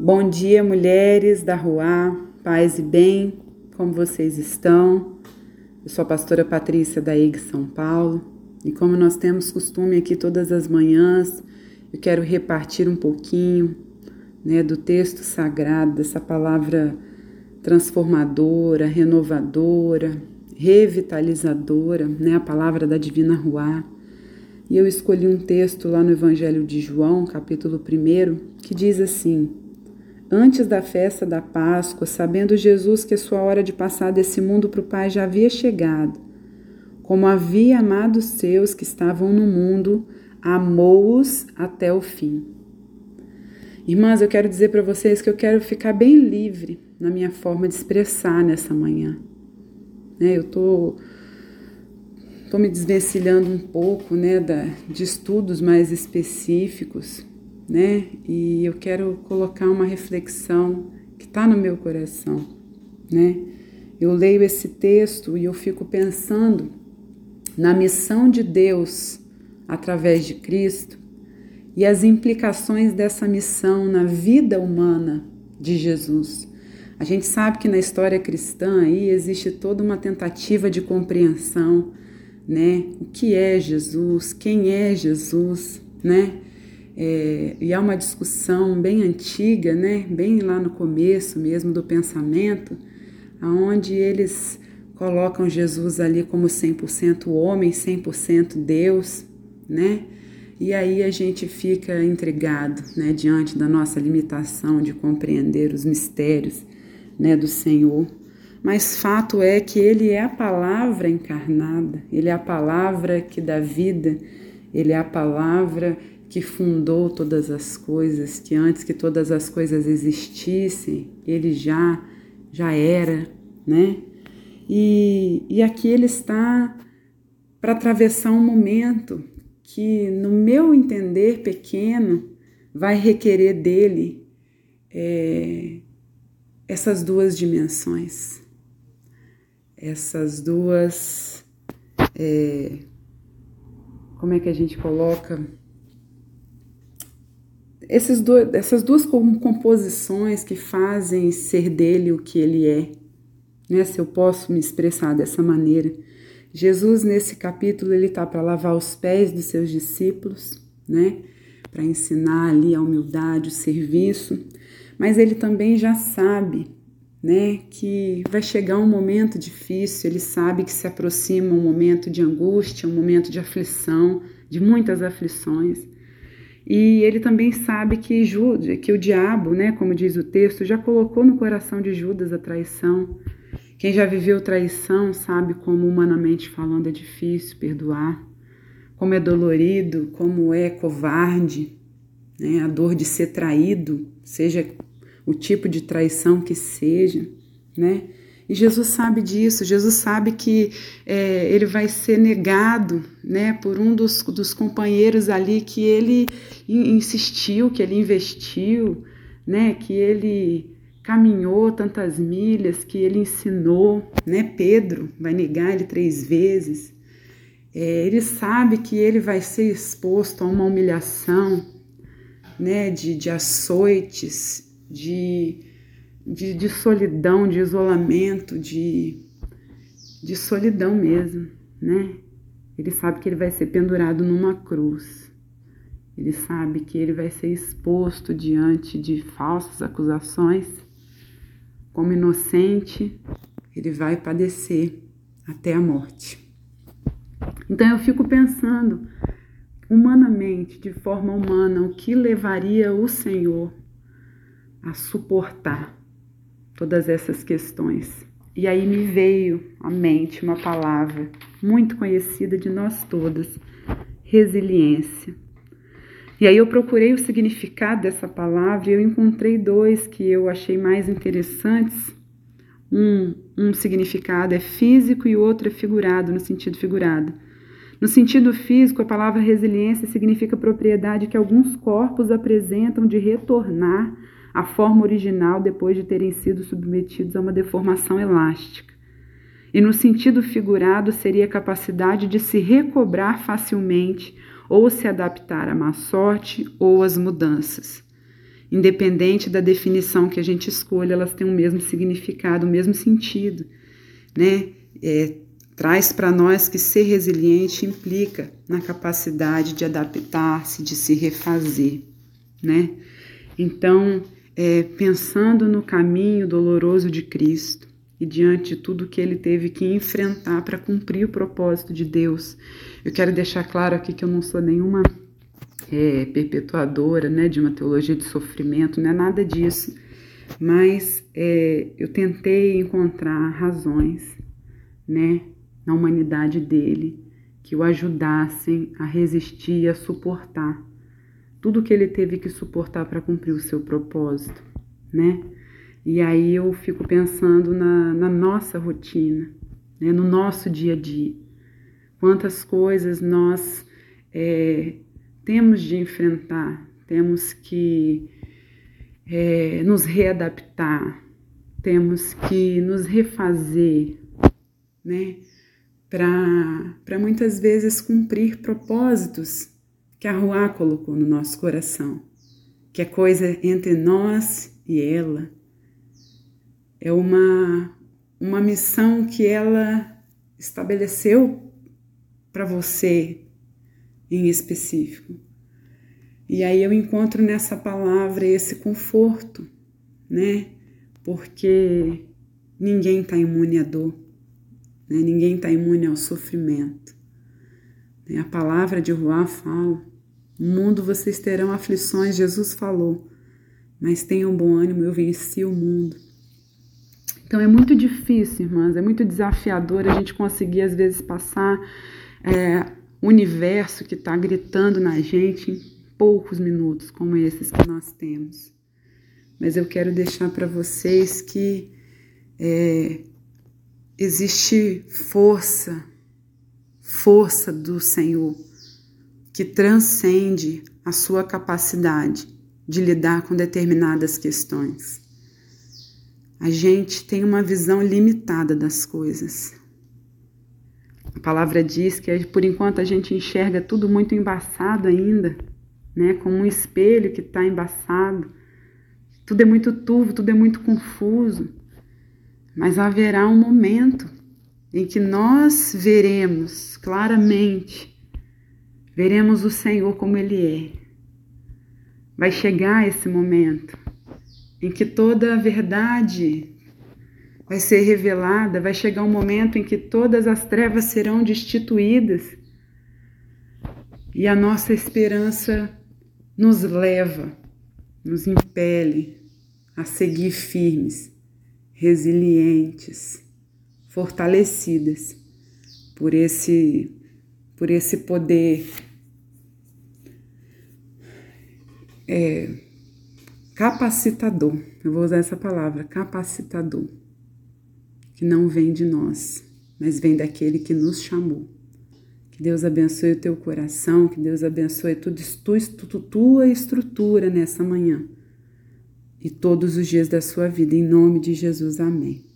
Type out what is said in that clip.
Bom dia, mulheres da Rua, paz e bem, como vocês estão? Eu sou a pastora Patrícia da IG São Paulo e como nós temos costume aqui todas as manhãs, eu quero repartir um pouquinho né, do texto sagrado, dessa palavra transformadora, renovadora, revitalizadora, né, a palavra da Divina Rua. E eu escolhi um texto lá no Evangelho de João, capítulo 1, que diz assim: Antes da festa da Páscoa, sabendo Jesus que a sua hora de passar desse mundo para o Pai já havia chegado, como havia amado os seus que estavam no mundo, amou-os até o fim. Irmãs, eu quero dizer para vocês que eu quero ficar bem livre na minha forma de expressar nessa manhã. Né, eu estou tô me desvencilhando um pouco né, da, de estudos mais específicos né? E eu quero colocar uma reflexão que está no meu coração, né? Eu leio esse texto e eu fico pensando na missão de Deus através de Cristo e as implicações dessa missão na vida humana de Jesus. A gente sabe que na história cristã aí existe toda uma tentativa de compreensão, né? O que é Jesus? Quem é Jesus, né? É, e há uma discussão bem antiga, né, bem lá no começo mesmo do pensamento, aonde eles colocam Jesus ali como 100% homem, 100% Deus, né? E aí a gente fica intrigado, né, diante da nossa limitação de compreender os mistérios, né, do Senhor. Mas fato é que ele é a palavra encarnada, ele é a palavra que dá vida, ele é a palavra que fundou todas as coisas, que antes que todas as coisas existissem, ele já já era, né? E, e aqui ele está para atravessar um momento que, no meu entender pequeno, vai requerer dele é, essas duas dimensões, essas duas. É, como é que a gente coloca? Esses essas duas composições que fazem ser dele o que ele é, né? Se eu posso me expressar dessa maneira. Jesus nesse capítulo ele está para lavar os pés dos seus discípulos, né? Para ensinar ali a humildade, o serviço, mas ele também já sabe, né? Que vai chegar um momento difícil. Ele sabe que se aproxima um momento de angústia, um momento de aflição, de muitas aflições. E ele também sabe que, Judas, que o diabo, né, como diz o texto, já colocou no coração de Judas a traição. Quem já viveu traição sabe como, humanamente falando, é difícil perdoar, como é dolorido, como é covarde, né, a dor de ser traído, seja o tipo de traição que seja, né? E Jesus sabe disso, Jesus sabe que é, ele vai ser negado né, por um dos, dos companheiros ali que ele insistiu, que ele investiu, né, que ele caminhou tantas milhas, que ele ensinou. Né? Pedro vai negar ele três vezes. É, ele sabe que ele vai ser exposto a uma humilhação né, de, de açoites, de de, de solidão, de isolamento, de, de solidão mesmo, né? Ele sabe que ele vai ser pendurado numa cruz. Ele sabe que ele vai ser exposto diante de falsas acusações. Como inocente, ele vai padecer até a morte. Então eu fico pensando, humanamente, de forma humana, o que levaria o Senhor a suportar todas essas questões. E aí me veio à mente uma palavra muito conhecida de nós todas: resiliência. E aí eu procurei o significado dessa palavra e eu encontrei dois que eu achei mais interessantes. Um, um significado é físico e o outro é figurado, no sentido figurado. No sentido físico, a palavra resiliência significa propriedade que alguns corpos apresentam de retornar a forma original depois de terem sido submetidos a uma deformação elástica. E no sentido figurado, seria a capacidade de se recobrar facilmente ou se adaptar à má sorte ou às mudanças. independente da definição que a gente escolha, elas têm o mesmo significado, o mesmo sentido, né? É, traz para nós que ser resiliente implica na capacidade de adaptar-se, de se refazer, né? Então, é, pensando no caminho doloroso de Cristo e diante de tudo que ele teve que enfrentar para cumprir o propósito de Deus, eu quero deixar claro aqui que eu não sou nenhuma é, perpetuadora né, de uma teologia de sofrimento, não é nada disso, mas é, eu tentei encontrar razões né, na humanidade dele que o ajudassem a resistir e a suportar tudo que ele teve que suportar para cumprir o seu propósito, né? E aí eu fico pensando na, na nossa rotina, né? no nosso dia a dia. Quantas coisas nós é, temos de enfrentar, temos que é, nos readaptar, temos que nos refazer, né? Para muitas vezes cumprir propósitos que a Ruá colocou no nosso coração, que é coisa entre nós e ela. É uma, uma missão que ela estabeleceu para você em específico. E aí eu encontro nessa palavra esse conforto, né? Porque ninguém está imune à dor, né? ninguém está imune ao sofrimento. A palavra de Ruá fala: No mundo vocês terão aflições, Jesus falou, mas tenham bom ânimo, eu venci o mundo. Então é muito difícil, irmãs, é muito desafiador a gente conseguir às vezes passar é, o universo que está gritando na gente em poucos minutos, como esses que nós temos. Mas eu quero deixar para vocês que é, existe força força do Senhor que transcende a sua capacidade de lidar com determinadas questões. A gente tem uma visão limitada das coisas. A palavra diz que por enquanto a gente enxerga tudo muito embaçado ainda, né? Como um espelho que está embaçado. Tudo é muito turvo, tudo é muito confuso. Mas haverá um momento em que nós veremos claramente, veremos o Senhor como Ele é. Vai chegar esse momento em que toda a verdade vai ser revelada, vai chegar um momento em que todas as trevas serão destituídas e a nossa esperança nos leva, nos impele a seguir firmes, resilientes fortalecidas por esse por esse poder é, capacitador. Eu vou usar essa palavra, capacitador, que não vem de nós, mas vem daquele que nos chamou. Que Deus abençoe o teu coração, que Deus abençoe tudo, tu, tua estrutura nessa manhã e todos os dias da sua vida, em nome de Jesus. Amém.